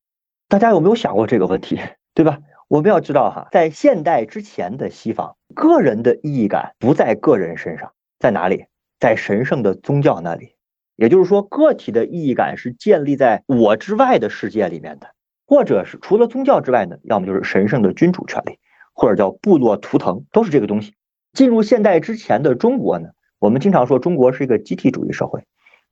大家有没有想过这个问题？对吧？我们要知道哈，在现代之前的西方，个人的意义感不在个人身上，在哪里？在神圣的宗教那里。也就是说，个体的意义感是建立在我之外的世界里面的。或者是除了宗教之外呢，要么就是神圣的君主权利，或者叫部落图腾，都是这个东西。进入现代之前的中国呢，我们经常说中国是一个集体主义社会，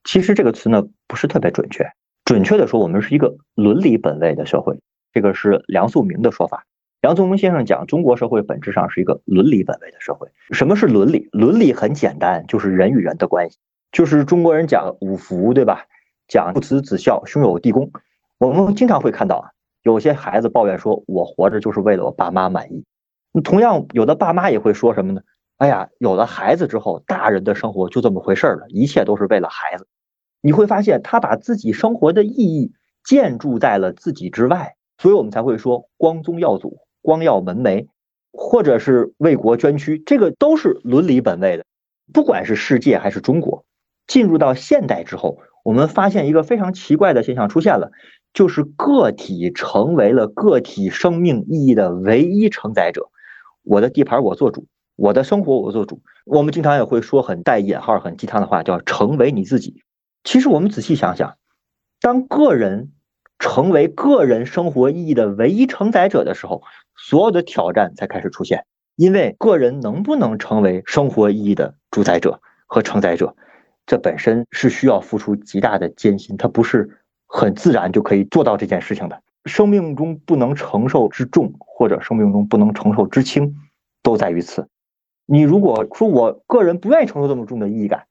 其实这个词呢不是特别准确。准确的说，我们是一个伦理本位的社会，这个是梁漱溟的说法。梁漱溟先生讲，中国社会本质上是一个伦理本位的社会。什么是伦理？伦理很简单，就是人与人的关系，就是中国人讲五福，对吧？讲父慈子孝，兄友弟恭。我们经常会看到啊，有些孩子抱怨说：“我活着就是为了我爸妈满意。”同样，有的爸妈也会说什么呢？哎呀，有了孩子之后，大人的生活就这么回事了，一切都是为了孩子。你会发现，他把自己生活的意义建筑在了自己之外，所以我们才会说光宗耀祖、光耀门楣，或者是为国捐躯，这个都是伦理本位的。不管是世界还是中国，进入到现代之后，我们发现一个非常奇怪的现象出现了。就是个体成为了个体生命意义的唯一承载者，我的地盘我做主，我的生活我做主。我们经常也会说很带引号、很鸡汤的话，叫成为你自己。其实我们仔细想想，当个人成为个人生活意义的唯一承载者的时候，所有的挑战才开始出现。因为个人能不能成为生活意义的主宰者和承载者，这本身是需要付出极大的艰辛，它不是。很自然就可以做到这件事情的。生命中不能承受之重，或者生命中不能承受之轻，都在于此。你如果说我个人不愿意承受这么重的意义感，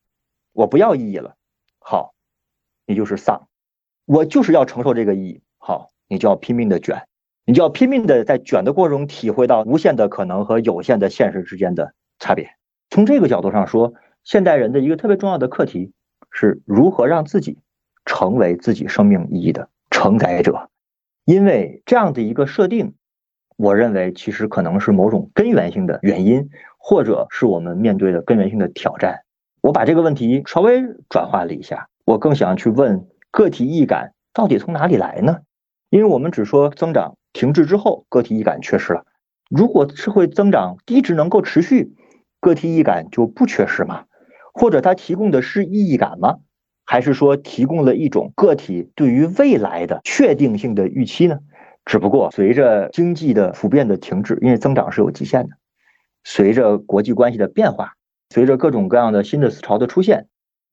我不要意义了，好，你就是丧。我就是要承受这个意义，好，你就要拼命的卷，你就要拼命的在卷的过程中体会到无限的可能和有限的现实之间的差别。从这个角度上说，现代人的一个特别重要的课题是如何让自己。成为自己生命意义的承载者，因为这样的一个设定，我认为其实可能是某种根源性的原因，或者是我们面对的根源性的挑战。我把这个问题稍微转化了一下，我更想去问个体意感到底从哪里来呢？因为我们只说增长停滞之后，个体意感缺失了。如果社会增长低值能够持续，个体意感就不缺失吗？或者它提供的是意义感吗？还是说提供了一种个体对于未来的确定性的预期呢？只不过随着经济的普遍的停滞，因为增长是有极限的，随着国际关系的变化，随着各种各样的新的思潮的出现，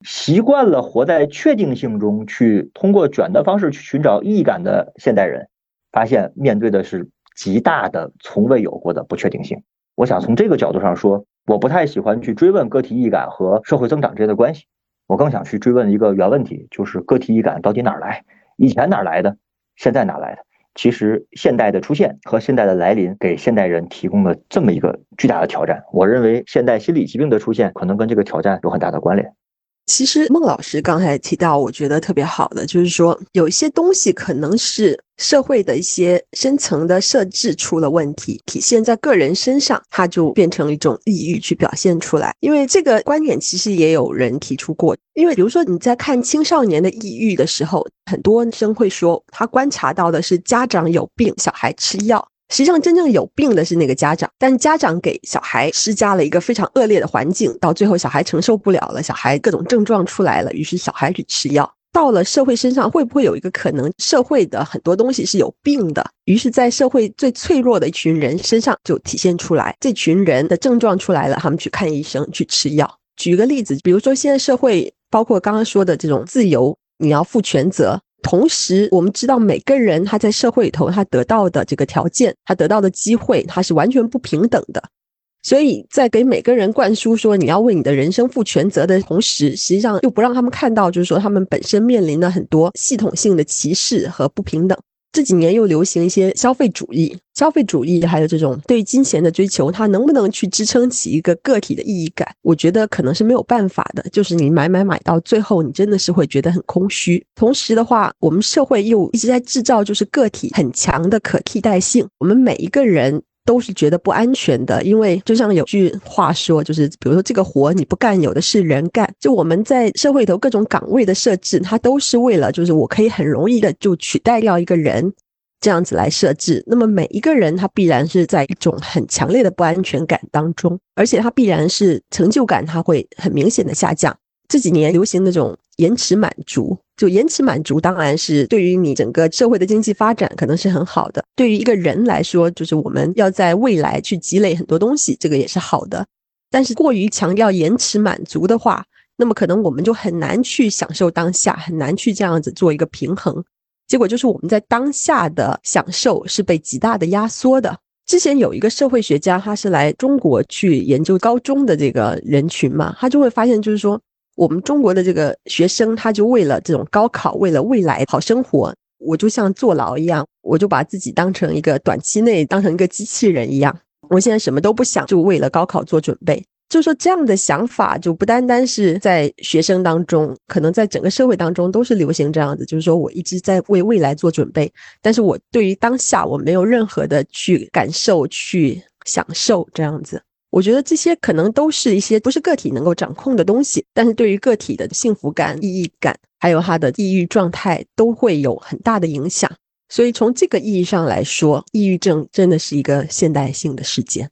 习惯了活在确定性中去通过卷的方式去寻找意义感的现代人，发现面对的是极大的从未有过的不确定性。我想从这个角度上说，我不太喜欢去追问个体意感和社会增长之间的关系。我更想去追问一个原问题，就是个体意感到底哪儿来？以前哪儿来的？现在哪来的？其实现代的出现和现代的来临，给现代人提供了这么一个巨大的挑战。我认为现代心理疾病的出现，可能跟这个挑战有很大的关联。其实孟老师刚才提到，我觉得特别好的，就是说有一些东西可能是社会的一些深层的设置出了问题，体现在个人身上，它就变成一种抑郁去表现出来。因为这个观点其实也有人提出过，因为比如说你在看青少年的抑郁的时候，很多生会说他观察到的是家长有病，小孩吃药。实际上，真正有病的是那个家长，但家长给小孩施加了一个非常恶劣的环境，到最后小孩承受不了了，小孩各种症状出来了，于是小孩去吃药。到了社会身上，会不会有一个可能，社会的很多东西是有病的？于是，在社会最脆弱的一群人身上就体现出来，这群人的症状出来了，他们去看医生，去吃药。举个例子，比如说现在社会，包括刚刚说的这种自由，你要负全责。同时，我们知道每个人他在社会里头他得到的这个条件，他得到的机会，他是完全不平等的。所以在给每个人灌输说你要为你的人生负全责的同时，实际上又不让他们看到，就是说他们本身面临了很多系统性的歧视和不平等。这几年又流行一些消费主义，消费主义还有这种对金钱的追求，它能不能去支撑起一个个体的意义感？我觉得可能是没有办法的。就是你买买买到最后，你真的是会觉得很空虚。同时的话，我们社会又一直在制造就是个体很强的可替代性，我们每一个人。都是觉得不安全的，因为就像有句话说，就是比如说这个活你不干，有的是人干。就我们在社会头各种岗位的设置，它都是为了就是我可以很容易的就取代掉一个人，这样子来设置。那么每一个人他必然是在一种很强烈的不安全感当中，而且他必然是成就感他会很明显的下降。这几年流行那种延迟满足。就延迟满足，当然是对于你整个社会的经济发展可能是很好的。对于一个人来说，就是我们要在未来去积累很多东西，这个也是好的。但是过于强调延迟满足的话，那么可能我们就很难去享受当下，很难去这样子做一个平衡。结果就是我们在当下的享受是被极大的压缩的。之前有一个社会学家，他是来中国去研究高中的这个人群嘛，他就会发现，就是说。我们中国的这个学生，他就为了这种高考，为了未来好生活，我就像坐牢一样，我就把自己当成一个短期内当成一个机器人一样。我现在什么都不想，就为了高考做准备。就说这样的想法，就不单单是在学生当中，可能在整个社会当中都是流行这样子。就是说我一直在为未来做准备，但是我对于当下我没有任何的去感受、去享受这样子。我觉得这些可能都是一些不是个体能够掌控的东西，但是对于个体的幸福感、意义感，还有他的抑郁状态，都会有很大的影响。所以从这个意义上来说，抑郁症真的是一个现代性的事件。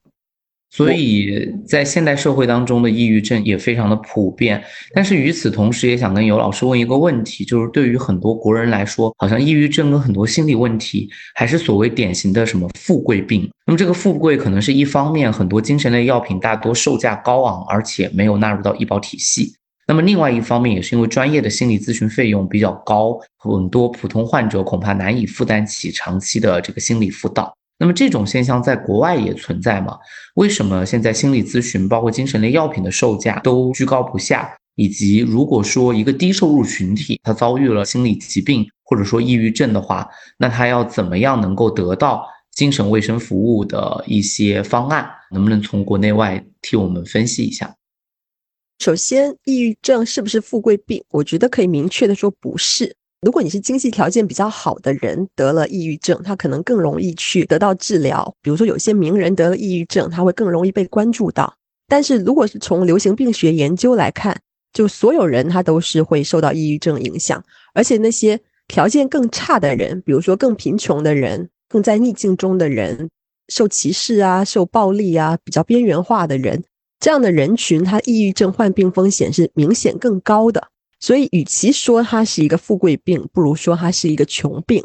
所以在现代社会当中的抑郁症也非常的普遍，但是与此同时，也想跟尤老师问一个问题，就是对于很多国人来说，好像抑郁症跟很多心理问题还是所谓典型的什么富贵病。那么这个富贵可能是一方面，很多精神类药品大多售价高昂，而且没有纳入到医保体系；那么另外一方面，也是因为专业的心理咨询费用比较高，很多普通患者恐怕难以负担起长期的这个心理辅导。那么这种现象在国外也存在吗？为什么现在心理咨询包括精神类药品的售价都居高不下？以及如果说一个低收入群体他遭遇了心理疾病或者说抑郁症的话，那他要怎么样能够得到精神卫生服务的一些方案？能不能从国内外替我们分析一下？首先，抑郁症是不是富贵病？我觉得可以明确的说不是。如果你是经济条件比较好的人得了抑郁症，他可能更容易去得到治疗。比如说，有些名人得了抑郁症，他会更容易被关注到。但是，如果是从流行病学研究来看，就所有人他都是会受到抑郁症影响，而且那些条件更差的人，比如说更贫穷的人、更在逆境中的人、受歧视啊、受暴力啊、比较边缘化的人，这样的人群，他抑郁症患病风险是明显更高的。所以，与其说它是一个富贵病，不如说它是一个穷病。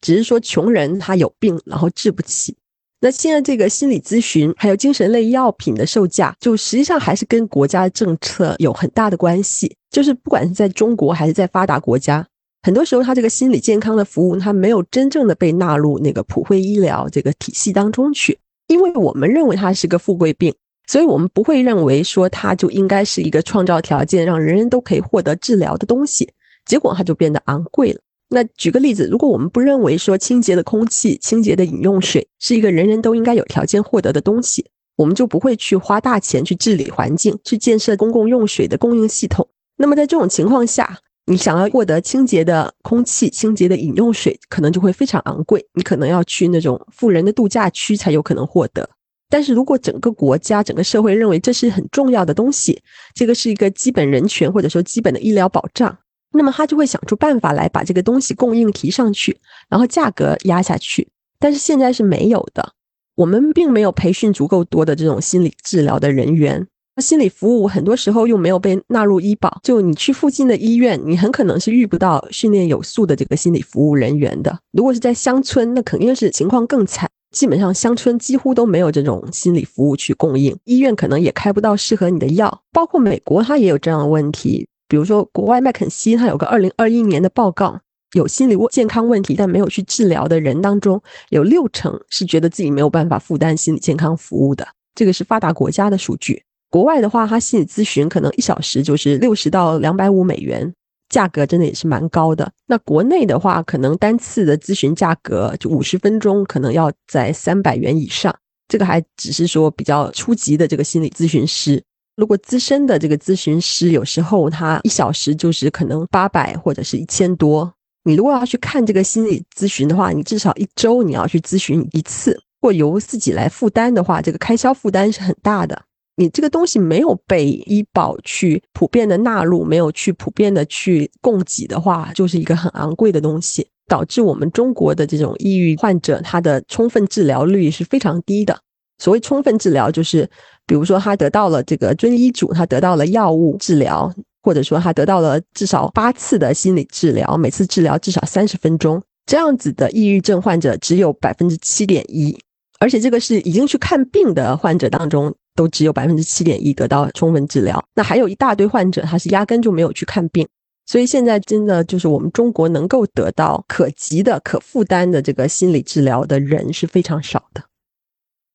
只是说穷人他有病，然后治不起。那现在这个心理咨询还有精神类药品的售价，就实际上还是跟国家的政策有很大的关系。就是不管是在中国还是在发达国家，很多时候它这个心理健康的服务，它没有真正的被纳入那个普惠医疗这个体系当中去，因为我们认为它是个富贵病。所以我们不会认为说它就应该是一个创造条件让人人都可以获得治疗的东西，结果它就变得昂贵了。那举个例子，如果我们不认为说清洁的空气、清洁的饮用水是一个人人都应该有条件获得的东西，我们就不会去花大钱去治理环境、去建设公共用水的供应系统。那么在这种情况下，你想要获得清洁的空气、清洁的饮用水，可能就会非常昂贵，你可能要去那种富人的度假区才有可能获得。但是如果整个国家、整个社会认为这是很重要的东西，这个是一个基本人权或者说基本的医疗保障，那么他就会想出办法来把这个东西供应提上去，然后价格压下去。但是现在是没有的，我们并没有培训足够多的这种心理治疗的人员，心理服务很多时候又没有被纳入医保。就你去附近的医院，你很可能是遇不到训练有素的这个心理服务人员的。如果是在乡村，那肯定是情况更惨。基本上乡村几乎都没有这种心理服务去供应，医院可能也开不到适合你的药。包括美国，它也有这样的问题。比如说，国外麦肯锡它有个二零二一年的报告，有心理健康问题但没有去治疗的人当中，有六成是觉得自己没有办法负担心理健康服务的。这个是发达国家的数据。国外的话，它心理咨询可能一小时就是六十到两百五美元。价格真的也是蛮高的。那国内的话，可能单次的咨询价格就五十分钟，可能要在三百元以上。这个还只是说比较初级的这个心理咨询师。如果资深的这个咨询师，有时候他一小时就是可能八百或者是一千多。你如果要去看这个心理咨询的话，你至少一周你要去咨询一次。或由自己来负担的话，这个开销负担是很大的。你这个东西没有被医保去普遍的纳入，没有去普遍的去供给的话，就是一个很昂贵的东西，导致我们中国的这种抑郁患者，他的充分治疗率是非常低的。所谓充分治疗，就是比如说他得到了这个遵医嘱，他得到了药物治疗，或者说他得到了至少八次的心理治疗，每次治疗至少三十分钟，这样子的抑郁症患者只有百分之七点一，而且这个是已经去看病的患者当中，都只有百分之七点一得到充分治疗。那还有一大堆患者，他是压根就没有去看病，所以现在真的就是我们中国能够得到可及的、可负担的这个心理治疗的人是非常少的。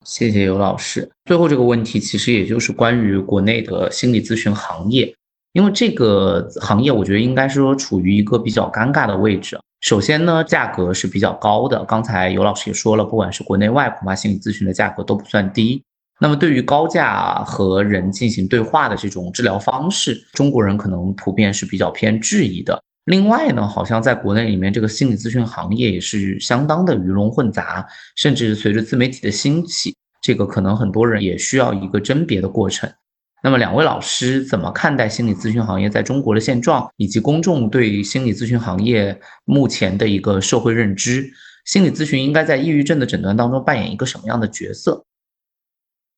谢谢尤老师。最后这个问题其实也就是关于国内的心理咨询行业，因为这个行业我觉得应该是说处于一个比较尴尬的位置。首先呢，价格是比较高的，刚才尤老师也说了，不管是国内外，恐怕心理咨询的价格都不算低。那么对于高价和人进行对话的这种治疗方式，中国人可能普遍是比较偏质疑的。另外呢，好像在国内里面，这个心理咨询行业也是相当的鱼龙混杂，甚至随着自媒体的兴起，这个可能很多人也需要一个甄别的过程。那么，两位老师怎么看待心理咨询行业在中国的现状，以及公众对心理咨询行业目前的一个社会认知？心理咨询应该在抑郁症的诊断当中扮演一个什么样的角色？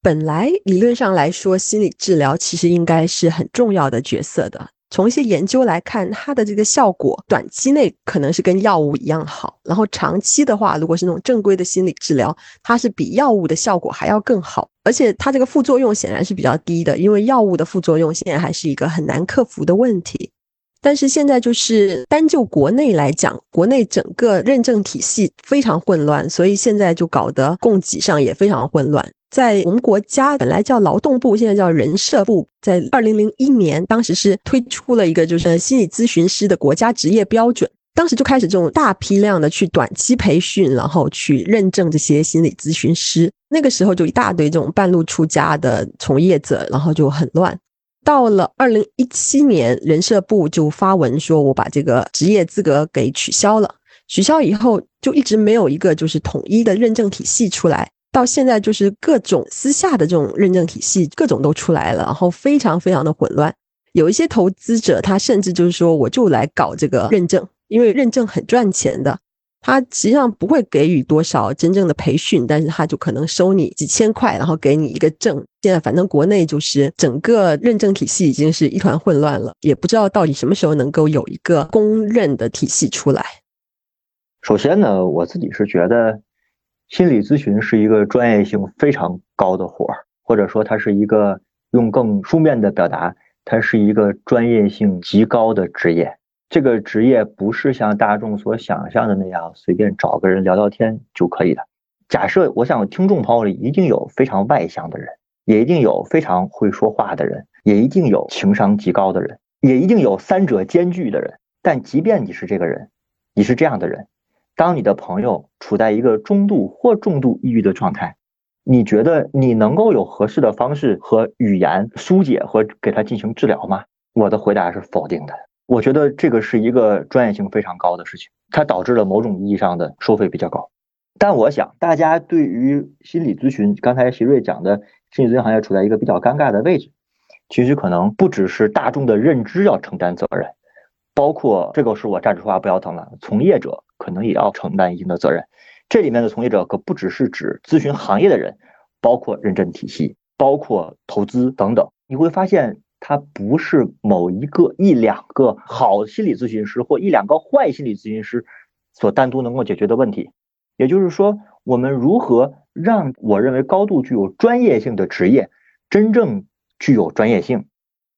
本来理论上来说，心理治疗其实应该是很重要的角色的。从一些研究来看，它的这个效果短期内可能是跟药物一样好，然后长期的话，如果是那种正规的心理治疗，它是比药物的效果还要更好，而且它这个副作用显然是比较低的，因为药物的副作用现在还是一个很难克服的问题。但是现在就是单就国内来讲，国内整个认证体系非常混乱，所以现在就搞得供给上也非常混乱。在我们国家本来叫劳动部，现在叫人社部，在二零零一年，当时是推出了一个就是心理咨询师的国家职业标准，当时就开始这种大批量的去短期培训，然后去认证这些心理咨询师。那个时候就一大堆这种半路出家的从业者，然后就很乱。到了二零一七年，人社部就发文说，我把这个职业资格给取消了。取消以后，就一直没有一个就是统一的认证体系出来。到现在就是各种私下的这种认证体系，各种都出来了，然后非常非常的混乱。有一些投资者，他甚至就是说，我就来搞这个认证，因为认证很赚钱的。他实际上不会给予多少真正的培训，但是他就可能收你几千块，然后给你一个证。现在反正国内就是整个认证体系已经是一团混乱了，也不知道到底什么时候能够有一个公认的体系出来。首先呢，我自己是觉得。心理咨询是一个专业性非常高的活儿，或者说它是一个用更书面的表达，它是一个专业性极高的职业。这个职业不是像大众所想象的那样随便找个人聊聊天就可以的。假设我想听众朋友里一定有非常外向的人，也一定有非常会说话的人，也一定有情商极高的人，也一定有三者兼具的人。但即便你是这个人，你是这样的人。当你的朋友处在一个中度或重度抑郁的状态，你觉得你能够有合适的方式和语言疏解和给他进行治疗吗？我的回答是否定的。我觉得这个是一个专业性非常高的事情，它导致了某种意义上的收费比较高。但我想，大家对于心理咨询，刚才席瑞讲的心理咨询行业处在一个比较尴尬的位置，其实可能不只是大众的认知要承担责任，包括这个是我站着说话不腰疼了，从业者。可能也要承担一定的责任，这里面的从业者可不只是指咨询行业的人，包括认证体系，包括投资等等。你会发现，它不是某一个一两个好心理咨询师或一两个坏心理咨询师所单独能够解决的问题。也就是说，我们如何让我认为高度具有专业性的职业真正具有专业性？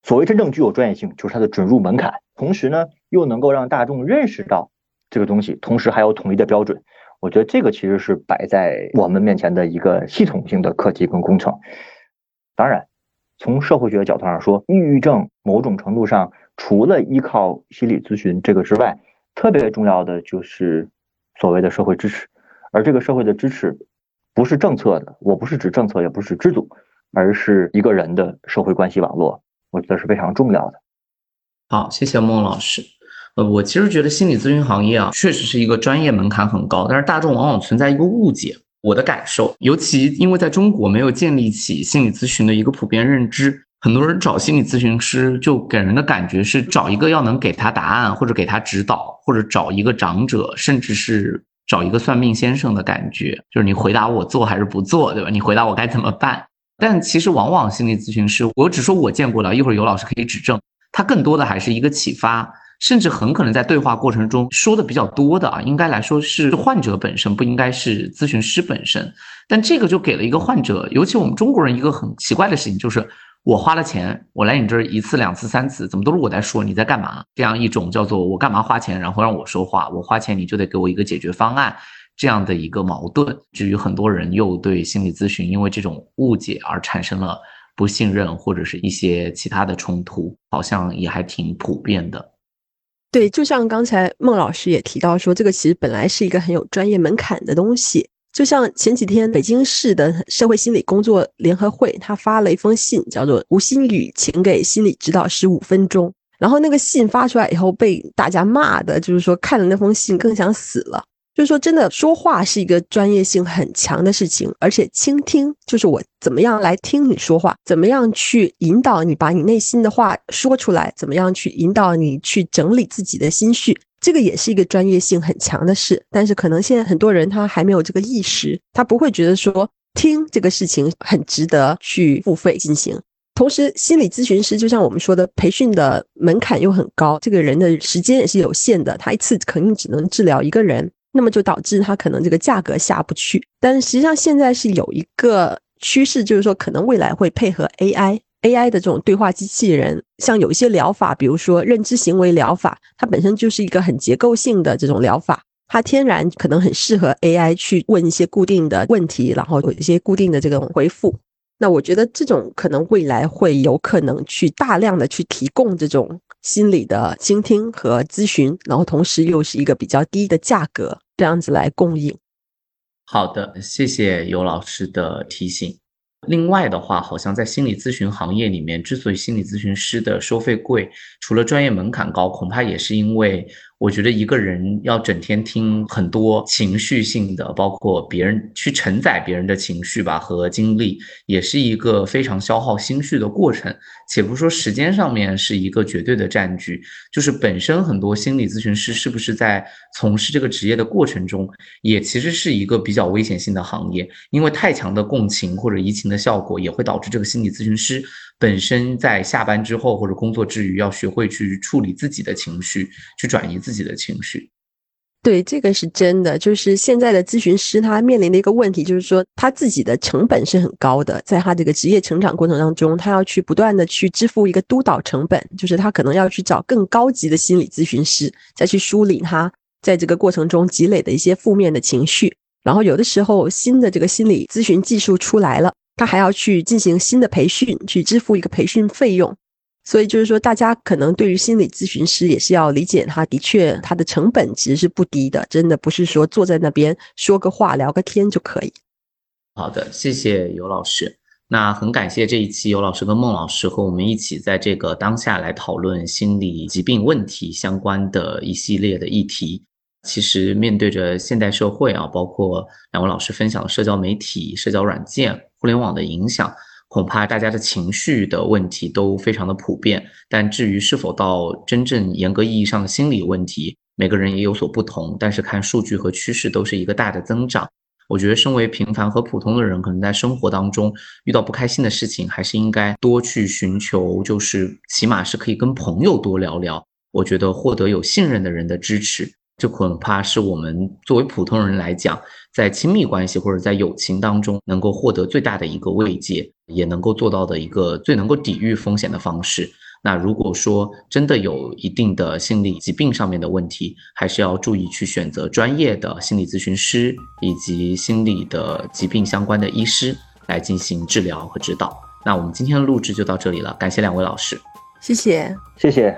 所谓真正具有专业性，就是它的准入门槛，同时呢，又能够让大众认识到。这个东西，同时还有统一的标准，我觉得这个其实是摆在我们面前的一个系统性的课题跟工程。当然，从社会学的角度上说，抑郁症某种程度上除了依靠心理咨询这个之外，特别重要的就是所谓的社会支持，而这个社会的支持不是政策的，我不是指政策，也不是指制度，而是一个人的社会关系网络，我觉得是非常重要的。好，谢谢孟老师。我其实觉得心理咨询行业啊，确实是一个专业门槛很高，但是大众往往存在一个误解。我的感受，尤其因为在中国没有建立起心理咨询的一个普遍认知。很多人找心理咨询师，就给人的感觉是找一个要能给他答案，或者给他指导，或者找一个长者，甚至是找一个算命先生的感觉，就是你回答我做还是不做，对吧？你回答我该怎么办？但其实往往心理咨询师，我只说我见过的，一会儿有老师可以指正，他更多的还是一个启发。甚至很可能在对话过程中说的比较多的啊，应该来说是患者本身，不应该是咨询师本身。但这个就给了一个患者，尤其我们中国人一个很奇怪的事情，就是我花了钱，我来你这儿一次、两次、三次，怎么都是我在说，你在干嘛？这样一种叫做我干嘛花钱，然后让我说话，我花钱你就得给我一个解决方案，这样的一个矛盾。至于很多人又对心理咨询因为这种误解而产生了不信任或者是一些其他的冲突，好像也还挺普遍的。对，就像刚才孟老师也提到说，这个其实本来是一个很有专业门槛的东西。就像前几天北京市的社会心理工作联合会，他发了一封信，叫做“吴新宇，请给心理指导师五分钟”。然后那个信发出来以后，被大家骂的，就是说看了那封信更想死了。就是说，真的说话是一个专业性很强的事情，而且倾听就是我怎么样来听你说话，怎么样去引导你把你内心的话说出来，怎么样去引导你去整理自己的心绪，这个也是一个专业性很强的事。但是可能现在很多人他还没有这个意识，他不会觉得说听这个事情很值得去付费进行。同时，心理咨询师就像我们说的，培训的门槛又很高，这个人的时间也是有限的，他一次肯定只能治疗一个人。那么就导致它可能这个价格下不去，但是实际上现在是有一个趋势，就是说可能未来会配合 AI，AI 的这种对话机器人，像有一些疗法，比如说认知行为疗法，它本身就是一个很结构性的这种疗法，它天然可能很适合 AI 去问一些固定的问题，然后有一些固定的这种回复。那我觉得这种可能未来会有可能去大量的去提供这种。心理的倾听和咨询，然后同时又是一个比较低的价格，这样子来供应。好的，谢谢尤老师的提醒。另外的话，好像在心理咨询行业里面，之所以心理咨询师的收费贵，除了专业门槛高，恐怕也是因为。我觉得一个人要整天听很多情绪性的，包括别人去承载别人的情绪吧和经历，也是一个非常消耗心绪的过程。且不说时间上面是一个绝对的占据，就是本身很多心理咨询师是不是在从事这个职业的过程中，也其实是一个比较危险性的行业，因为太强的共情或者移情的效果，也会导致这个心理咨询师。本身在下班之后或者工作之余，要学会去处理自己的情绪，去转移自己的情绪。对，这个是真的。就是现在的咨询师他面临的一个问题，就是说他自己的成本是很高的，在他这个职业成长过程当中，他要去不断的去支付一个督导成本，就是他可能要去找更高级的心理咨询师，再去梳理他在这个过程中积累的一些负面的情绪。然后有的时候新的这个心理咨询技术出来了。他还要去进行新的培训，去支付一个培训费用，所以就是说，大家可能对于心理咨询师也是要理解，他的确他的成本其实是不低的，真的不是说坐在那边说个话聊个天就可以。好的，谢谢尤老师。那很感谢这一期尤老师跟孟老师和我们一起在这个当下来讨论心理疾病问题相关的一系列的议题。其实面对着现代社会啊，包括两位老师分享的社交媒体、社交软件。互联网的影响，恐怕大家的情绪的问题都非常的普遍。但至于是否到真正严格意义上的心理问题，每个人也有所不同。但是看数据和趋势都是一个大的增长。我觉得身为平凡和普通的人，可能在生活当中遇到不开心的事情，还是应该多去寻求，就是起码是可以跟朋友多聊聊。我觉得获得有信任的人的支持。这恐怕是我们作为普通人来讲，在亲密关系或者在友情当中能够获得最大的一个慰藉，也能够做到的一个最能够抵御风险的方式。那如果说真的有一定的心理疾病上面的问题，还是要注意去选择专业的心理咨询师以及心理的疾病相关的医师来进行治疗和指导。那我们今天的录制就到这里了，感谢两位老师，谢谢，谢谢。